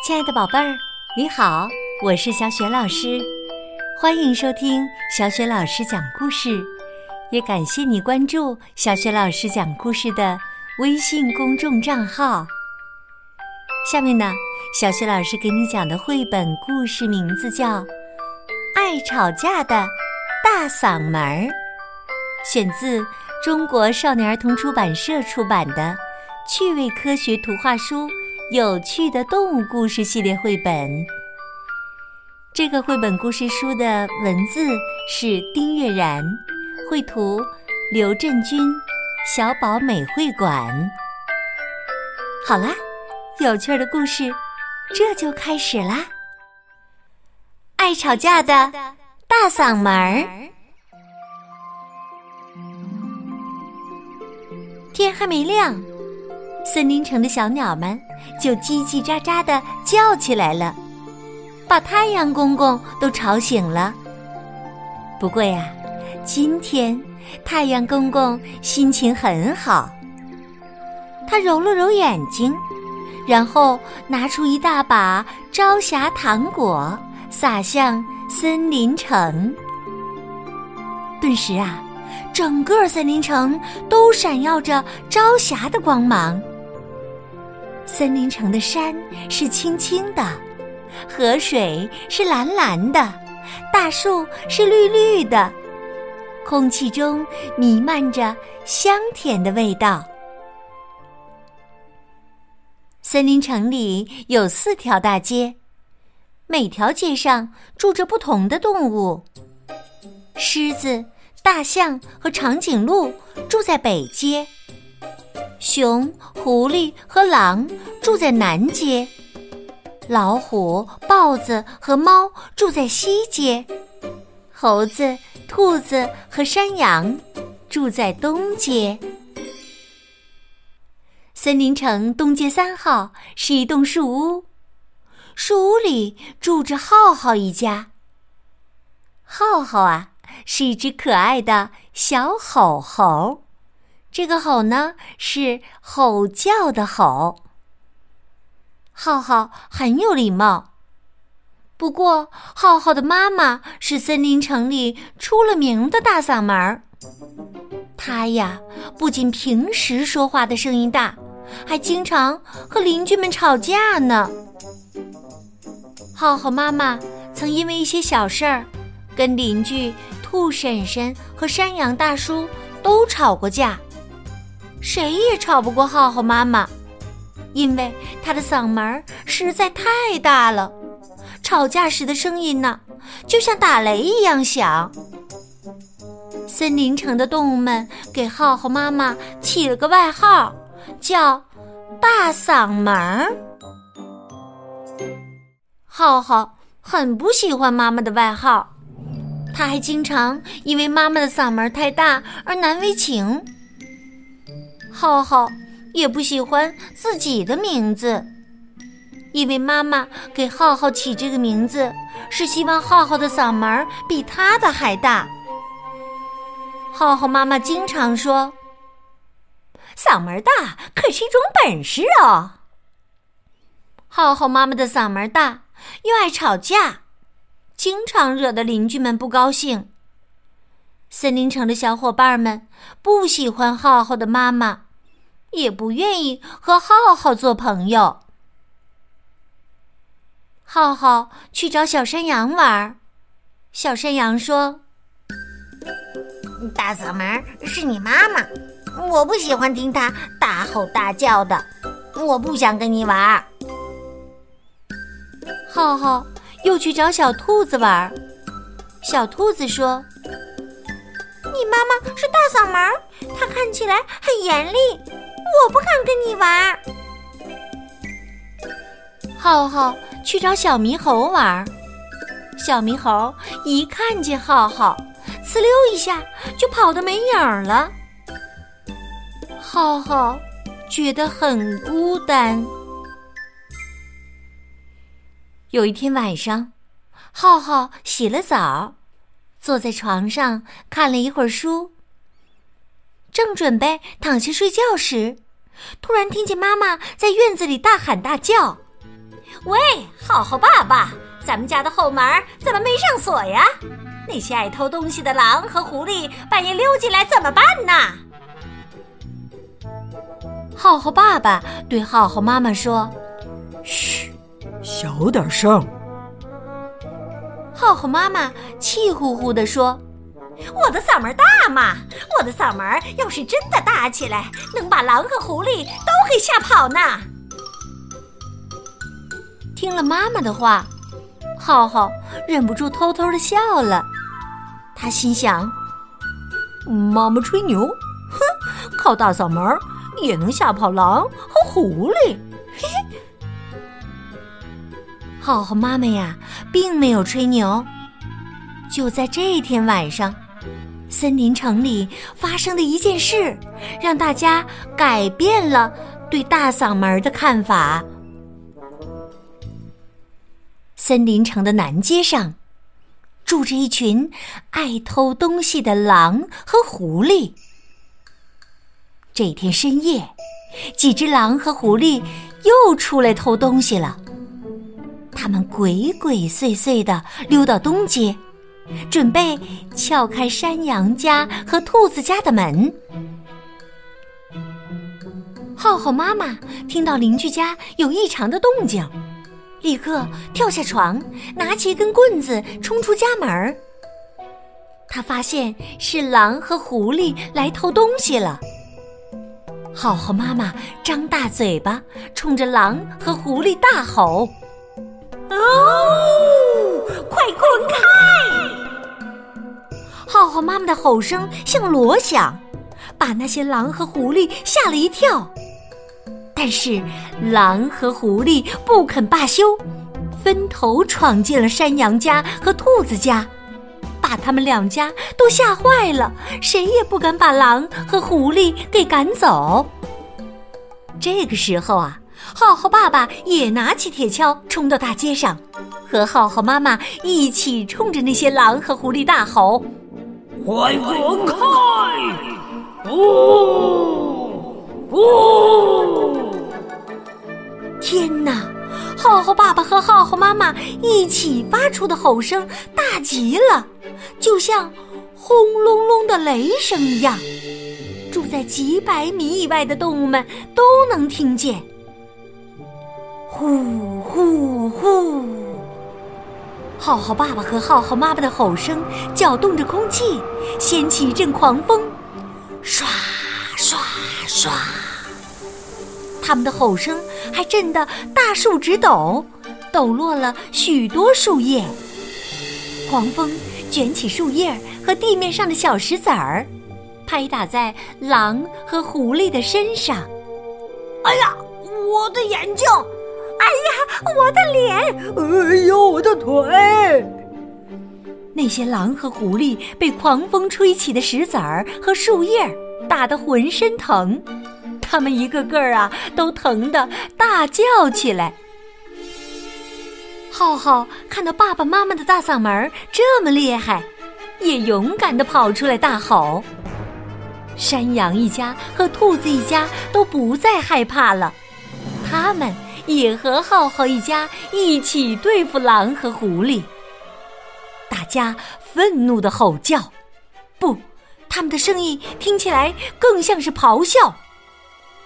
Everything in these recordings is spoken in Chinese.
亲爱的宝贝儿，你好，我是小雪老师，欢迎收听小雪老师讲故事，也感谢你关注小雪老师讲故事的微信公众账号。下面呢，小雪老师给你讲的绘本故事名字叫《爱吵架的大嗓门儿》，选自中国少年儿童出版社出版的趣味科学图画书。有趣的动物故事系列绘本。这个绘本故事书的文字是丁月然，绘图刘振军，小宝美绘馆。好啦，有趣的故事这就开始啦！爱吵架的大嗓门儿。天还没亮。森林城的小鸟们就叽叽喳喳的叫起来了，把太阳公公都吵醒了。不过呀，今天太阳公公心情很好。他揉了揉眼睛，然后拿出一大把朝霞糖果，撒向森林城。顿时啊，整个森林城都闪耀着朝霞的光芒。森林城的山是青青的，河水是蓝蓝的，大树是绿绿的，空气中弥漫着香甜的味道。森林城里有四条大街，每条街上住着不同的动物。狮子、大象和长颈鹿住在北街。熊、狐狸和狼住在南街，老虎、豹子和猫住在西街，猴子、兔子和山羊住在东街。森林城东街三号是一栋树屋，树屋里住着浩浩一家。浩浩啊，是一只可爱的小吼猴。这个“吼”呢，是吼叫的“吼”。浩浩很有礼貌，不过浩浩的妈妈是森林城里出了名的大嗓门儿。他呀，不仅平时说话的声音大，还经常和邻居们吵架呢。浩浩妈妈曾因为一些小事儿，跟邻居兔婶婶和山羊大叔都吵过架。谁也吵不过浩浩妈妈，因为他的嗓门实在太大了，吵架时的声音呢，就像打雷一样响。森林城的动物们给浩浩妈妈起了个外号，叫“大嗓门儿”。浩浩很不喜欢妈妈的外号，他还经常因为妈妈的嗓门太大而难为情。浩浩也不喜欢自己的名字，因为妈妈给浩浩起这个名字是希望浩浩的嗓门比他的还大。浩浩妈妈经常说：“嗓门大可是一种本事哦。”浩浩妈妈的嗓门大，又爱吵架，经常惹得邻居们不高兴。森林城的小伙伴们不喜欢浩浩的妈妈。也不愿意和浩浩做朋友。浩浩去找小山羊玩，小山羊说：“大嗓门是你妈妈，我不喜欢听她大吼大叫的，我不想跟你玩。”浩浩又去找小兔子玩，小兔子说：“你妈妈是大嗓门，她看起来很严厉。”我不敢跟你玩。浩浩去找小猕猴玩，小猕猴一看见浩浩，呲溜一下就跑得没影了。浩浩觉得很孤单。有一天晚上，浩浩洗了澡，坐在床上看了一会儿书。正准备躺下睡觉时，突然听见妈妈在院子里大喊大叫：“喂，浩浩爸爸，咱们家的后门怎么没上锁呀？那些爱偷东西的狼和狐狸半夜溜进来怎么办呢？浩浩爸爸对浩浩妈妈说：“嘘，小点声。”浩浩妈妈气呼呼地说：“我的嗓门大嘛，我的嗓门要是真的大起来，能把狼和狐狸都给吓跑呢。”听了妈妈的话，浩浩忍不住偷偷的笑了。他心想：“妈妈吹牛，哼，靠大嗓门也能吓跑狼和狐狸。”嘿嘿。浩浩妈妈呀，并没有吹牛。就在这天晚上，森林城里发生的一件事，让大家改变了对大嗓门的看法。森林城的南街上，住着一群爱偷东西的狼和狐狸。这天深夜，几只狼和狐狸又出来偷东西了。他们鬼鬼祟祟的溜到东街，准备撬开山羊家和兔子家的门。浩浩妈妈听到邻居家有异常的动静。立刻跳下床，拿起一根棍子冲出家门。他发现是狼和狐狸来偷东西了。浩浩妈妈张大嘴巴，冲着狼和狐狸大吼：“哦，快滚开！”浩浩妈妈的吼声像锣响，把那些狼和狐狸吓了一跳。但是，狼和狐狸不肯罢休，分头闯进了山羊家和兔子家，把他们两家都吓坏了，谁也不敢把狼和狐狸给赶走。这个时候啊，浩浩爸爸也拿起铁锹冲到大街上，和浩浩妈妈一起冲着那些狼和狐狸大吼：“快滚开！哦哦！”天哪！浩浩爸爸和浩浩妈妈一起发出的吼声大极了，就像轰隆隆的雷声一样，住在几百米以外的动物们都能听见。呼呼呼！浩浩爸爸和浩浩妈妈的吼声搅动着空气，掀起一阵狂风，唰唰唰。他们的吼声还震得大树直抖，抖落了许多树叶。狂风卷起树叶和地面上的小石子儿，拍打在狼和狐狸的身上。哎呀，我的眼睛！哎呀，我的脸！哎呦，我的腿！那些狼和狐狸被狂风吹起的石子儿和树叶打得浑身疼。他们一个个啊，都疼得大叫起来。浩浩看到爸爸妈妈的大嗓门这么厉害，也勇敢的跑出来大吼。山羊一家和兔子一家都不再害怕了，他们也和浩浩一家一起对付狼和狐狸。大家愤怒的吼叫，不，他们的声音听起来更像是咆哮。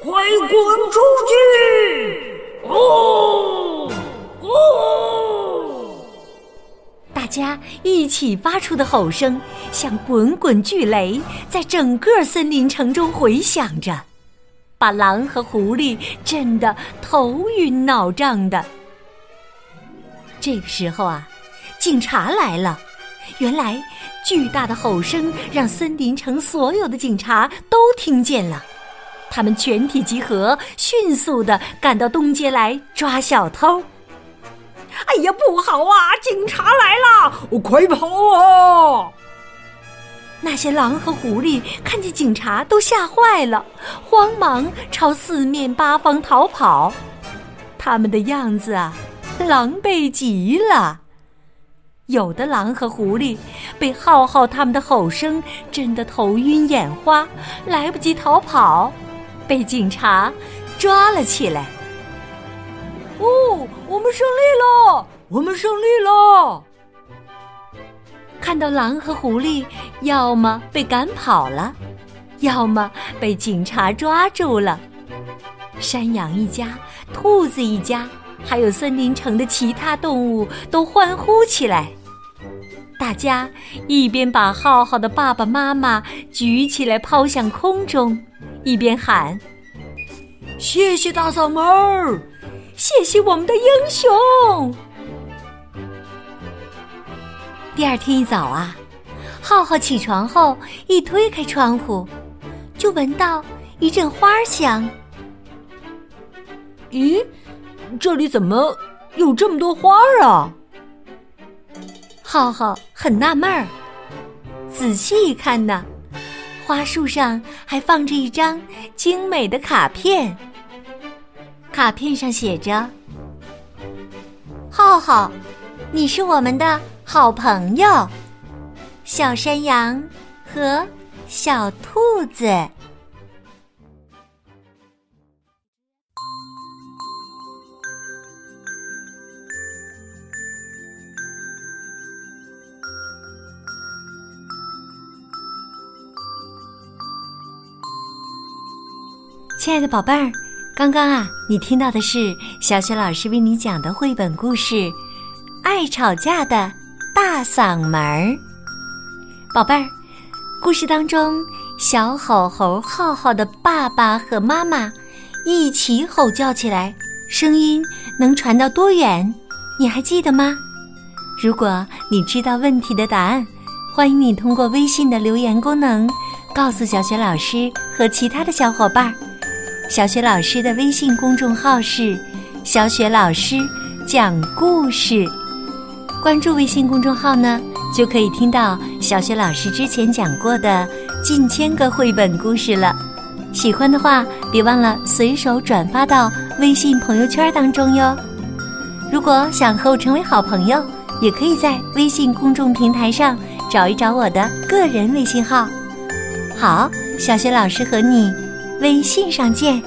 快滚出去！哦哦！大家一起发出的吼声，像滚滚巨雷，在整个森林城中回响着，把狼和狐狸震得头晕脑胀的。这个时候啊，警察来了。原来，巨大的吼声让森林城所有的警察都听见了。他们全体集合，迅速的赶到东街来抓小偷。哎呀，不好啊！警察来了，快跑啊！那些狼和狐狸看见警察都吓坏了，慌忙朝四面八方逃跑。他们的样子啊，狼狈极了。有的狼和狐狸被浩浩他们的吼声震得头晕眼花，来不及逃跑。被警察抓了起来。哦，我们胜利了！我们胜利了！看到狼和狐狸，要么被赶跑了，要么被警察抓住了。山羊一家、兔子一家，还有森林城的其他动物都欢呼起来。大家一边把浩浩的爸爸妈妈举起来抛向空中，一边喊：“谢谢大嗓门儿，谢谢我们的英雄！”第二天一早啊，浩浩起床后一推开窗户，就闻到一阵花香。咦，这里怎么有这么多花啊？浩浩很纳闷儿，仔细一看呢，花束上还放着一张精美的卡片。卡片上写着：“浩浩，你是我们的好朋友，小山羊和小兔子。”亲爱的宝贝儿，刚刚啊，你听到的是小雪老师为你讲的绘本故事《爱吵架的大嗓门儿》。宝贝儿，故事当中小吼猴浩浩的爸爸和妈妈一起吼叫起来，声音能传到多远？你还记得吗？如果你知道问题的答案，欢迎你通过微信的留言功能告诉小雪老师和其他的小伙伴。小雪老师的微信公众号是“小雪老师讲故事”，关注微信公众号呢，就可以听到小雪老师之前讲过的近千个绘本故事了。喜欢的话，别忘了随手转发到微信朋友圈当中哟。如果想和我成为好朋友，也可以在微信公众平台上找一找我的个人微信号。好，小雪老师和你。微信上见。